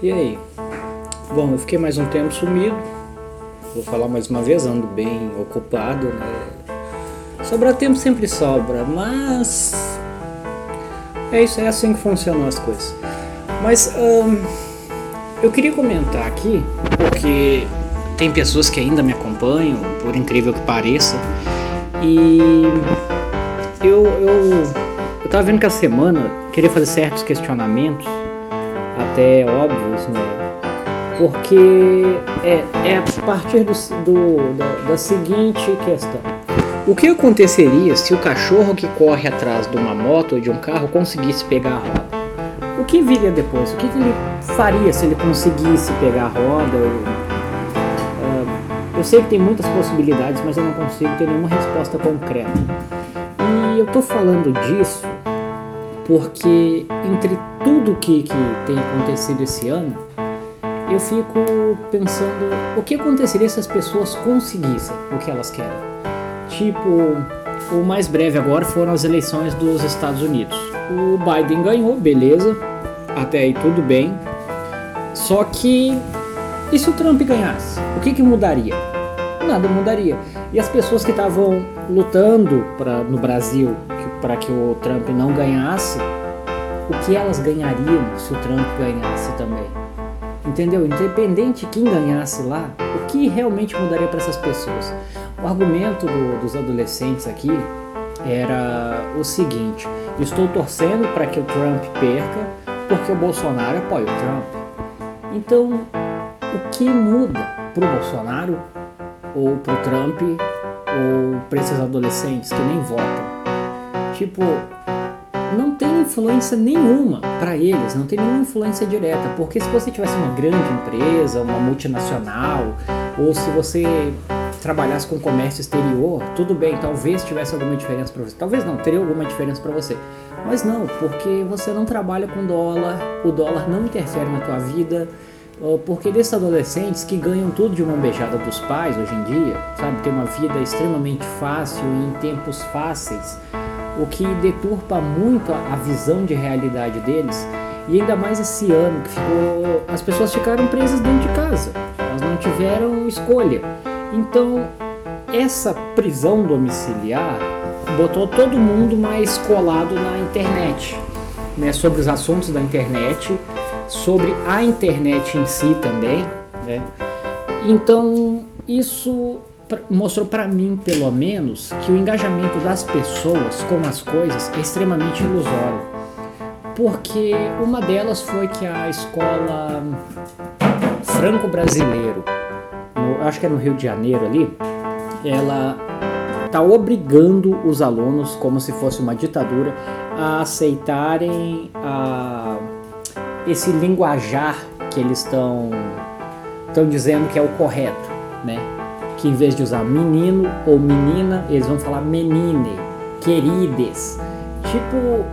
E aí? Bom, eu fiquei mais um tempo sumido. Vou falar mais uma vez, ando bem ocupado, né? Sobrar tempo sempre sobra, mas é isso, é assim que funcionam as coisas. Mas eu queria comentar aqui, porque tem pessoas que ainda me acompanham, por incrível que pareça, e eu, eu, eu tava vendo que a semana queria fazer certos questionamentos, até óbvios, né? Porque é, é a partir do, do da, da seguinte questão. O que aconteceria se o cachorro que corre atrás de uma moto ou de um carro conseguisse pegar a roda? O que viria depois? O que, que ele faria se ele conseguisse pegar a roda? Eu sei que tem muitas possibilidades, mas eu não consigo ter nenhuma resposta concreta. E eu tô falando disso porque entre tudo que, que tem acontecido esse ano, eu fico pensando o que aconteceria se as pessoas conseguissem o que elas querem. Tipo, o mais breve agora foram as eleições dos Estados Unidos. O Biden ganhou, beleza, até aí tudo bem. Só que e se o Trump ganhasse? O que, que mudaria? Nada mudaria. E as pessoas que estavam lutando pra, no Brasil para que o Trump não ganhasse, o que elas ganhariam se o Trump ganhasse também? Entendeu? Independente de quem ganhasse lá, o que realmente mudaria para essas pessoas? O argumento do, dos adolescentes aqui era o seguinte: estou torcendo para que o Trump perca porque o Bolsonaro apoia o Trump. Então, o que muda para o Bolsonaro ou para o Trump ou para esses adolescentes que nem votam? Tipo, não tem influência nenhuma para eles, não tem nenhuma influência direta, porque se você tivesse uma grande empresa, uma multinacional, ou se você trabalhasse com comércio exterior, tudo bem, talvez tivesse alguma diferença para você. Talvez não, teria alguma diferença para você. Mas não, porque você não trabalha com dólar, o dólar não interfere na tua vida, porque desses adolescentes que ganham tudo de mão beijada dos pais hoje em dia, sabe, ter uma vida extremamente fácil e em tempos fáceis, o que deturpa muito a visão de realidade deles. E ainda mais esse ano que ficou, as pessoas ficaram presas dentro de casa, elas não tiveram escolha. Então, essa prisão domiciliar botou todo mundo mais colado na internet, né, sobre os assuntos da internet, sobre a internet em si também, né? Então, isso mostrou para mim, pelo menos, que o engajamento das pessoas com as coisas é extremamente ilusório. Porque uma delas foi que a escola franco-brasileiro, acho que é no Rio de Janeiro ali, ela está obrigando os alunos, como se fosse uma ditadura, a aceitarem a, esse linguajar que eles estão estão dizendo que é o correto, né? Que em vez de usar menino ou menina, eles vão falar menine, querides. Tipo,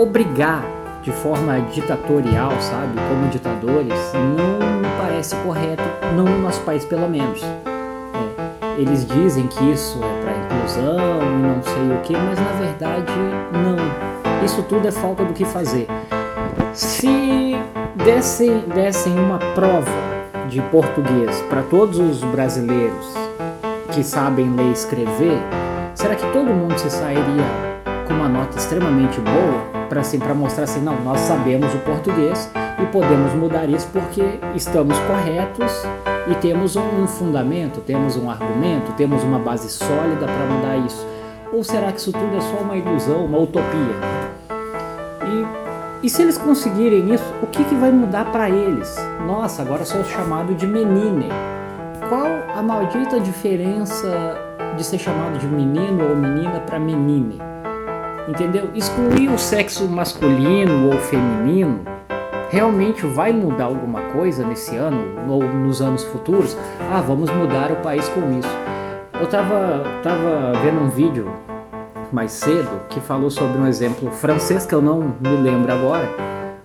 obrigar de forma ditatorial, sabe, como ditadores, não me parece correto, não no nosso país pelo menos. É, eles dizem que isso é para inclusão e não sei o que, mas na verdade não. Isso tudo é falta do que fazer. Se dessem, dessem uma prova de português para todos os brasileiros que sabem ler e escrever, será que todo mundo se sairia com uma nota extremamente boa para assim, mostrar assim, não, nós sabemos o português e podemos mudar isso porque estamos corretos e temos um fundamento, temos um argumento, temos uma base sólida para mudar isso? Ou será que isso tudo é só uma ilusão, uma utopia? E se eles conseguirem isso, o que, que vai mudar para eles? Nossa, agora sou chamado de menine. Qual a maldita diferença de ser chamado de menino ou menina para menine? Entendeu? Excluir o sexo masculino ou feminino realmente vai mudar alguma coisa nesse ano ou nos anos futuros? Ah, vamos mudar o país com isso. Eu tava, tava vendo um vídeo mais cedo que falou sobre um exemplo francês que eu não me lembro agora,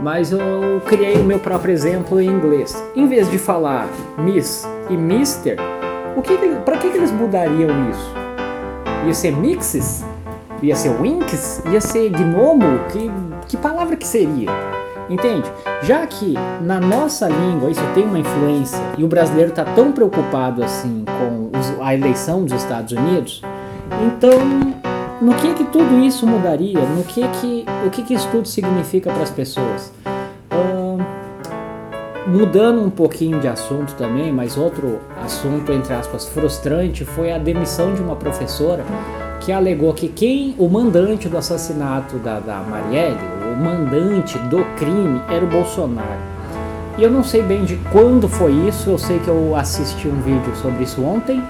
mas eu criei o meu próprio exemplo em inglês. Em vez de falar Miss e Mister, o que, para que, que eles mudariam isso? Ia ser mixes? Ia ser winks? Ia ser gnomo? Que, que palavra que seria? Entende? Já que na nossa língua isso tem uma influência e o brasileiro está tão preocupado assim com a eleição dos Estados Unidos, então no que que tudo isso mudaria? No que que o que que isso tudo significa para as pessoas? Mudando um pouquinho de assunto também, mas outro assunto entre aspas frustrante foi a demissão de uma professora que alegou que quem o mandante do assassinato da, da Marielle o mandante do crime era o Bolsonaro. E eu não sei bem de quando foi isso, eu sei que eu assisti um vídeo sobre isso ontem.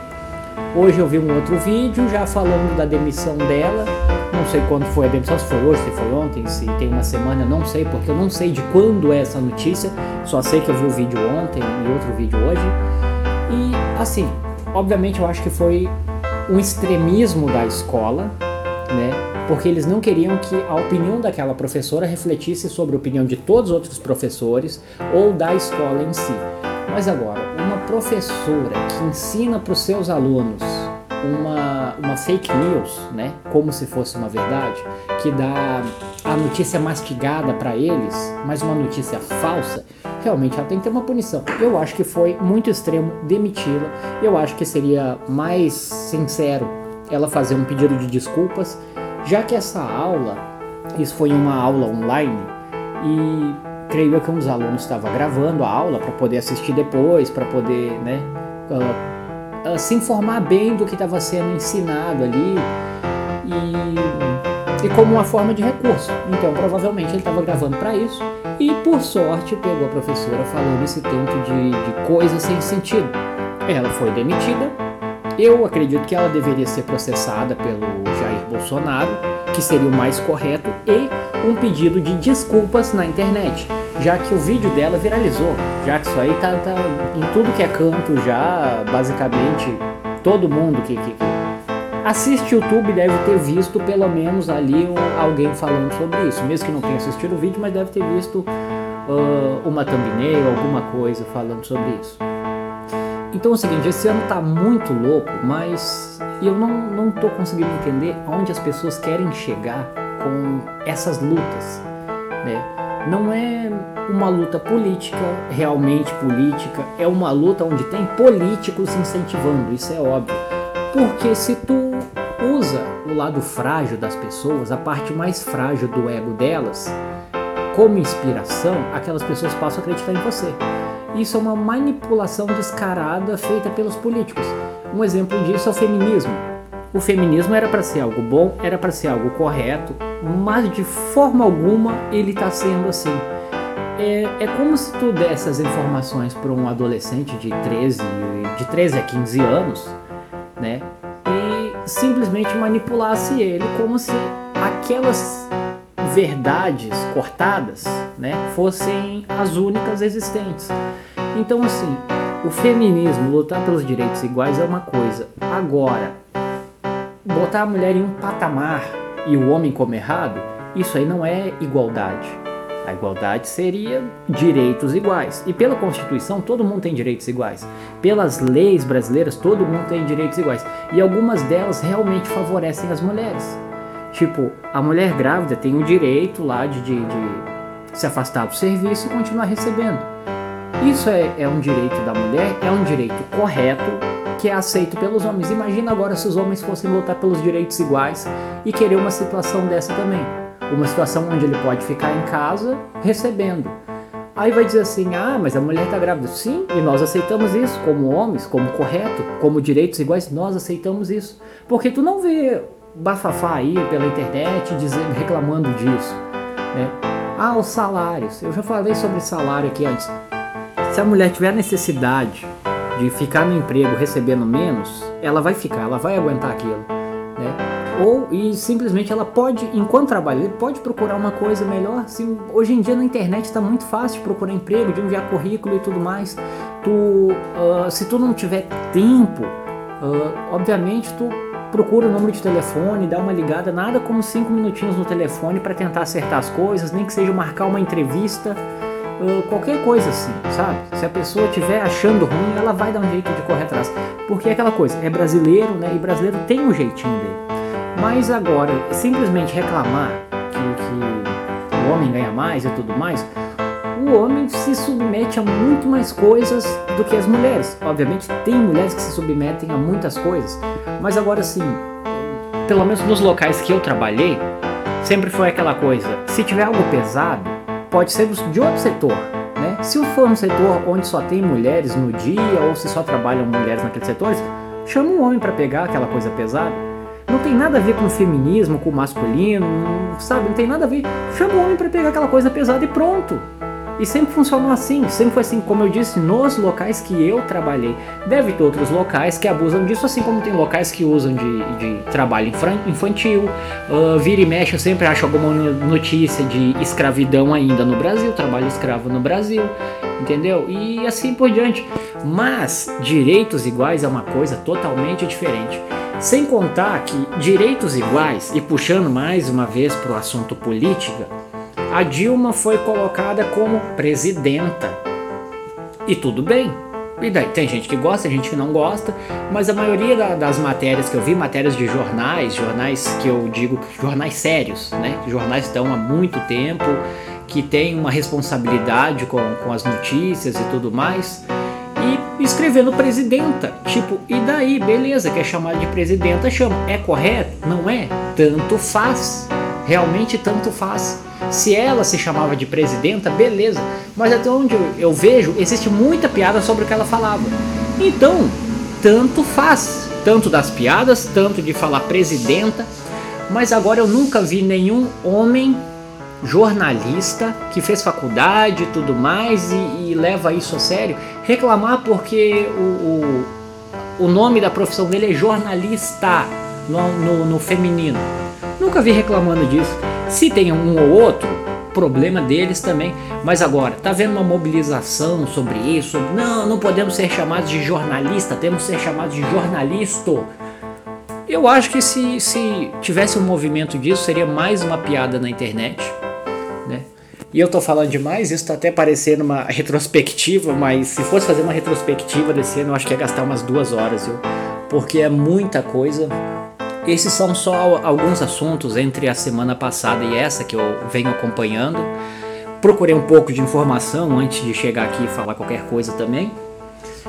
Hoje eu vi um outro vídeo já falando da demissão dela. Não sei quando foi a demissão, se foi hoje, se foi ontem, se tem uma semana, não sei, porque eu não sei de quando é essa notícia. Só sei que eu vi o vídeo ontem e outro vídeo hoje. E assim, obviamente eu acho que foi um extremismo da escola, né? porque eles não queriam que a opinião daquela professora refletisse sobre a opinião de todos os outros professores ou da escola em si. Mas agora, uma professora que ensina para os seus alunos uma, uma fake news, né, como se fosse uma verdade, que dá a notícia mastigada para eles, mas uma notícia falsa, realmente ela tem que ter uma punição. Eu acho que foi muito extremo demiti-la. Eu acho que seria mais sincero ela fazer um pedido de desculpas já que essa aula, isso foi uma aula online e creio eu que um dos alunos estava gravando a aula para poder assistir depois, para poder, né, uh, uh, se informar bem do que estava sendo ensinado ali e, e como uma forma de recurso. Então, provavelmente ele estava gravando para isso e, por sorte, pegou a professora falando esse tanto de, de coisa sem sentido. Ela foi demitida. Eu acredito que ela deveria ser processada pelo Bolsonaro, que seria o mais correto, e um pedido de desculpas na internet, já que o vídeo dela viralizou, já que isso aí tá, tá em tudo que é canto já, basicamente todo mundo que, que, que assiste YouTube deve ter visto pelo menos ali alguém falando sobre isso, mesmo que não tenha assistido o vídeo, mas deve ter visto uh, uma thumbnail, alguma coisa falando sobre isso. Então é o seguinte, esse ano tá muito louco, mas eu não, não tô conseguindo entender onde as pessoas querem chegar com essas lutas, né? Não é uma luta política, realmente política, é uma luta onde tem políticos incentivando, isso é óbvio. Porque se tu usa o lado frágil das pessoas, a parte mais frágil do ego delas, como inspiração, aquelas pessoas passam a acreditar em você. Isso é uma manipulação descarada feita pelos políticos. Um exemplo disso é o feminismo. O feminismo era para ser algo bom, era para ser algo correto, mas de forma alguma ele está sendo assim. É, é, como se tu desse as informações para um adolescente de 13, de 13 a 15 anos, né? E simplesmente manipulasse ele como se aquelas verdades cortadas, né, fossem as únicas existentes. Então, assim, o feminismo, lutar pelos direitos iguais é uma coisa. Agora, botar a mulher em um patamar e o homem como errado, isso aí não é igualdade. A igualdade seria direitos iguais. E pela Constituição, todo mundo tem direitos iguais. Pelas leis brasileiras, todo mundo tem direitos iguais. E algumas delas realmente favorecem as mulheres. Tipo, a mulher grávida tem o direito lá de, de, de se afastar do serviço e continuar recebendo. Isso é, é um direito da mulher, é um direito correto que é aceito pelos homens. Imagina agora se os homens fossem lutar pelos direitos iguais e querer uma situação dessa também. Uma situação onde ele pode ficar em casa recebendo. Aí vai dizer assim: ah, mas a mulher está grávida. Sim, e nós aceitamos isso como homens, como correto, como direitos iguais, nós aceitamos isso. Porque tu não vê bafafá aí pela internet dizendo, reclamando disso. Né? Ah, os salários. Eu já falei sobre salário aqui antes. Se a mulher tiver necessidade de ficar no emprego recebendo menos, ela vai ficar, ela vai aguentar aquilo. Né? Ou e simplesmente ela pode, enquanto trabalha, pode procurar uma coisa melhor. Se, hoje em dia na internet está muito fácil de procurar emprego, de enviar currículo e tudo mais. Tu, uh, se tu não tiver tempo, uh, obviamente tu procura o número de telefone, dá uma ligada, nada como cinco minutinhos no telefone para tentar acertar as coisas, nem que seja marcar uma entrevista, qualquer coisa assim, sabe? Se a pessoa estiver achando ruim, ela vai dar um jeito de correr atrás. Porque é aquela coisa, é brasileiro, né? E brasileiro tem um jeitinho dele. Mas agora, simplesmente reclamar que, que o homem ganha mais e tudo mais, o homem se submete a muito mais coisas do que as mulheres. Obviamente tem mulheres que se submetem a muitas coisas, mas agora sim, pelo menos nos locais que eu trabalhei, sempre foi aquela coisa, se tiver algo pesado, pode ser de outro setor, né? Se for um setor onde só tem mulheres no dia ou se só trabalham mulheres naqueles setores, chama um homem para pegar aquela coisa pesada. Não tem nada a ver com o feminismo, com o masculino, sabe? Não tem nada a ver. Chama o homem para pegar aquela coisa pesada e pronto. E sempre funcionou assim, sempre foi assim, como eu disse, nos locais que eu trabalhei. Deve ter outros locais que abusam disso, assim como tem locais que usam de, de trabalho infantil. Uh, vira e mexe, eu sempre acho alguma notícia de escravidão ainda no Brasil, trabalho escravo no Brasil, entendeu? E assim por diante. Mas direitos iguais é uma coisa totalmente diferente. Sem contar que direitos iguais, e puxando mais uma vez para o assunto política, a Dilma foi colocada como presidenta. E tudo bem. E daí tem gente que gosta, tem gente que não gosta, mas a maioria da, das matérias que eu vi, matérias de jornais, jornais que eu digo jornais sérios, né? Jornais estão há muito tempo, que têm uma responsabilidade com, com as notícias e tudo mais. E escrevendo presidenta, tipo, e daí, beleza, quer chamar de presidenta, chama. É correto? Não é? Tanto faz. Realmente tanto faz. Se ela se chamava de presidenta, beleza. Mas até onde eu vejo, existe muita piada sobre o que ela falava. Então, tanto faz. Tanto das piadas, tanto de falar presidenta. Mas agora eu nunca vi nenhum homem jornalista que fez faculdade e tudo mais e, e, leva isso a sério reclamar porque o, o, o, nome da profissão dele é jornalista no, no, no feminino. Nunca vi reclamando disso. Se tem um ou outro, problema deles também. Mas agora, tá vendo uma mobilização sobre isso? Não, não podemos ser chamados de jornalista, temos que ser chamados de jornalisto. Eu acho que se, se tivesse um movimento disso, seria mais uma piada na internet. Né? E eu tô falando demais, isso tá até parecendo uma retrospectiva, mas se fosse fazer uma retrospectiva desse ano, eu acho que ia gastar umas duas horas, viu? Porque é muita coisa. Esses são só alguns assuntos entre a semana passada e essa que eu venho acompanhando. Procurei um pouco de informação antes de chegar aqui e falar qualquer coisa também.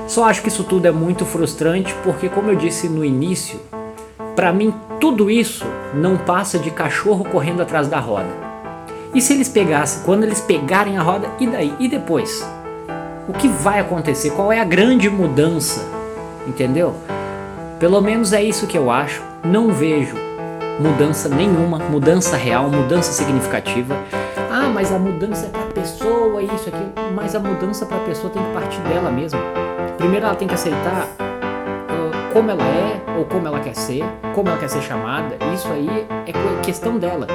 Só acho que isso tudo é muito frustrante porque, como eu disse no início, para mim tudo isso não passa de cachorro correndo atrás da roda. E se eles pegassem, quando eles pegarem a roda, e daí? E depois? O que vai acontecer? Qual é a grande mudança? Entendeu? Pelo menos é isso que eu acho. Não vejo mudança nenhuma, mudança real, mudança significativa. Ah, mas a mudança é para a pessoa, isso, aquilo. Mas a mudança para a pessoa tem que partir dela mesma. Primeiro ela tem que aceitar uh, como ela é ou como ela quer ser, como ela quer ser chamada. Isso aí é questão dela,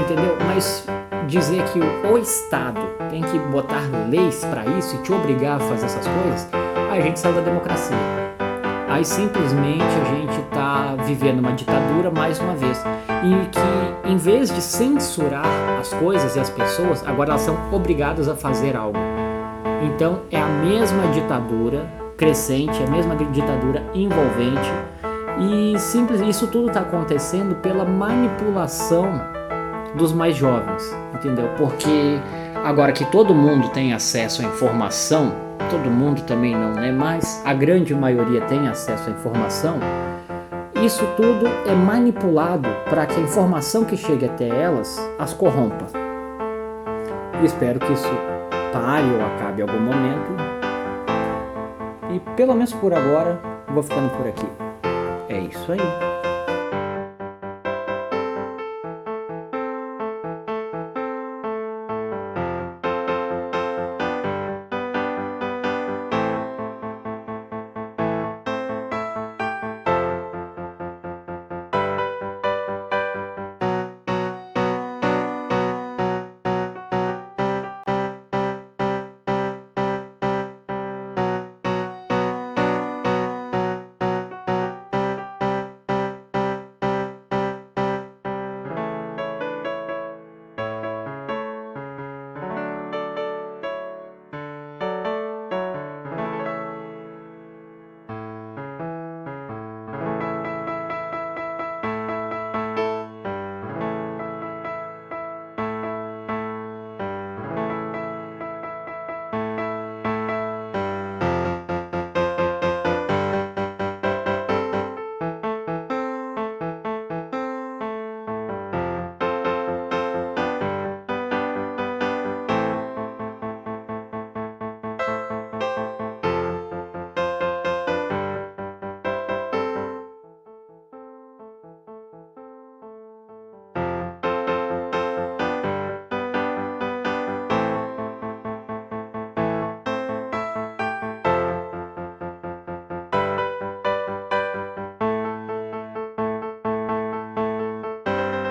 entendeu? Mas dizer que o Estado tem que botar leis para isso e te obrigar a fazer essas coisas, a gente sai da democracia. Aí simplesmente a gente está vivendo uma ditadura mais uma vez. E que em vez de censurar as coisas e as pessoas, agora elas são obrigadas a fazer algo. Então é a mesma ditadura crescente, a mesma ditadura envolvente. E simples, isso tudo está acontecendo pela manipulação dos mais jovens, entendeu? Porque agora que todo mundo tem acesso à informação, todo mundo também não, né? Mas a grande maioria tem acesso à informação. Isso tudo é manipulado para que a informação que chegue até elas as corrompa. E espero que isso pare ou acabe em algum momento. E pelo menos por agora, vou ficando por aqui. É isso aí.